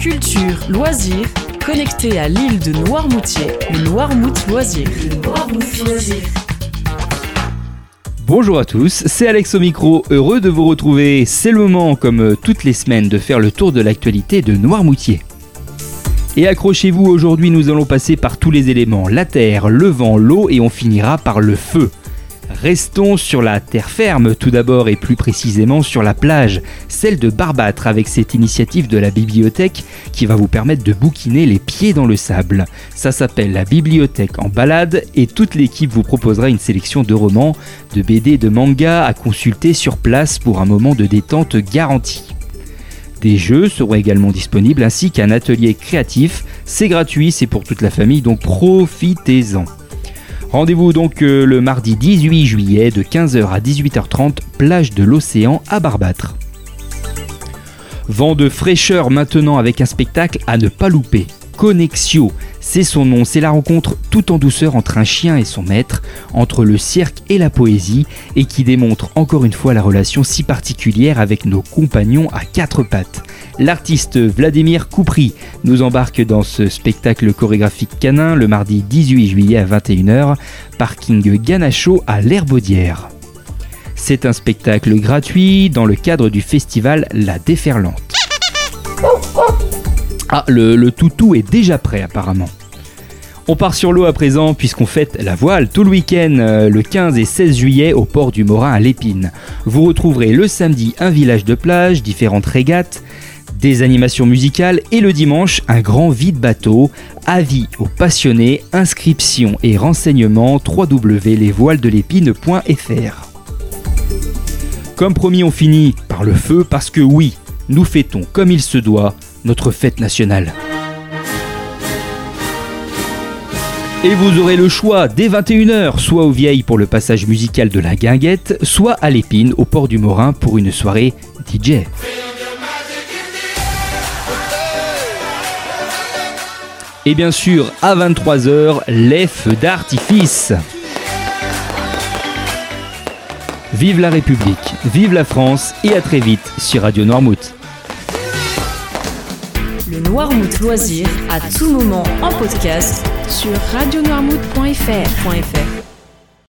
Culture, loisirs, connecté à l'île de Noirmoutier, le Noirmout Loisir. Bonjour à tous, c'est Alex au micro, heureux de vous retrouver. C'est le moment, comme euh, toutes les semaines, de faire le tour de l'actualité de Noirmoutier. Et accrochez-vous, aujourd'hui nous allons passer par tous les éléments, la terre, le vent, l'eau et on finira par le feu. Restons sur la terre ferme tout d'abord et plus précisément sur la plage, celle de Barbâtre avec cette initiative de la bibliothèque qui va vous permettre de bouquiner les pieds dans le sable. Ça s'appelle la bibliothèque en balade et toute l'équipe vous proposera une sélection de romans, de BD, de mangas à consulter sur place pour un moment de détente garanti. Des jeux seront également disponibles ainsi qu'un atelier créatif. C'est gratuit, c'est pour toute la famille, donc profitez-en. Rendez-vous donc euh, le mardi 18 juillet de 15h à 18h30, plage de l'océan à Barbâtre. Vent de fraîcheur maintenant avec un spectacle à ne pas louper. Connexio, c'est son nom, c'est la rencontre tout en douceur entre un chien et son maître, entre le cirque et la poésie, et qui démontre encore une fois la relation si particulière avec nos compagnons à quatre pattes. L'artiste Vladimir Koupri nous embarque dans ce spectacle chorégraphique canin le mardi 18 juillet à 21h, parking Ganacho à l'Herbaudière. C'est un spectacle gratuit dans le cadre du festival La Déferlante. Ah, le, toutou est déjà prêt apparemment. On part sur l'eau à présent puisqu'on fête la voile tout le week-end euh, le 15 et 16 juillet au port du Morin à l'Épine. Vous retrouverez le samedi un village de plage, différentes régates, des animations musicales et le dimanche un grand vide-bateau. Avis aux passionnés, inscriptions et renseignements www.lesvoilesdelépine.fr. Comme promis, on finit par le feu parce que oui, nous fêtons comme il se doit notre fête nationale. Et vous aurez le choix dès 21h, soit au Vieilles pour le passage musical de la guinguette, soit à l'Épine au port du Morin pour une soirée DJ. Et bien sûr, à 23h, les feux d'artifice. Vive la République, vive la France et à très vite sur Radio Noirmouth. Le Noirmouth Loisir à tout moment en podcast sur radionoirmouth.fr.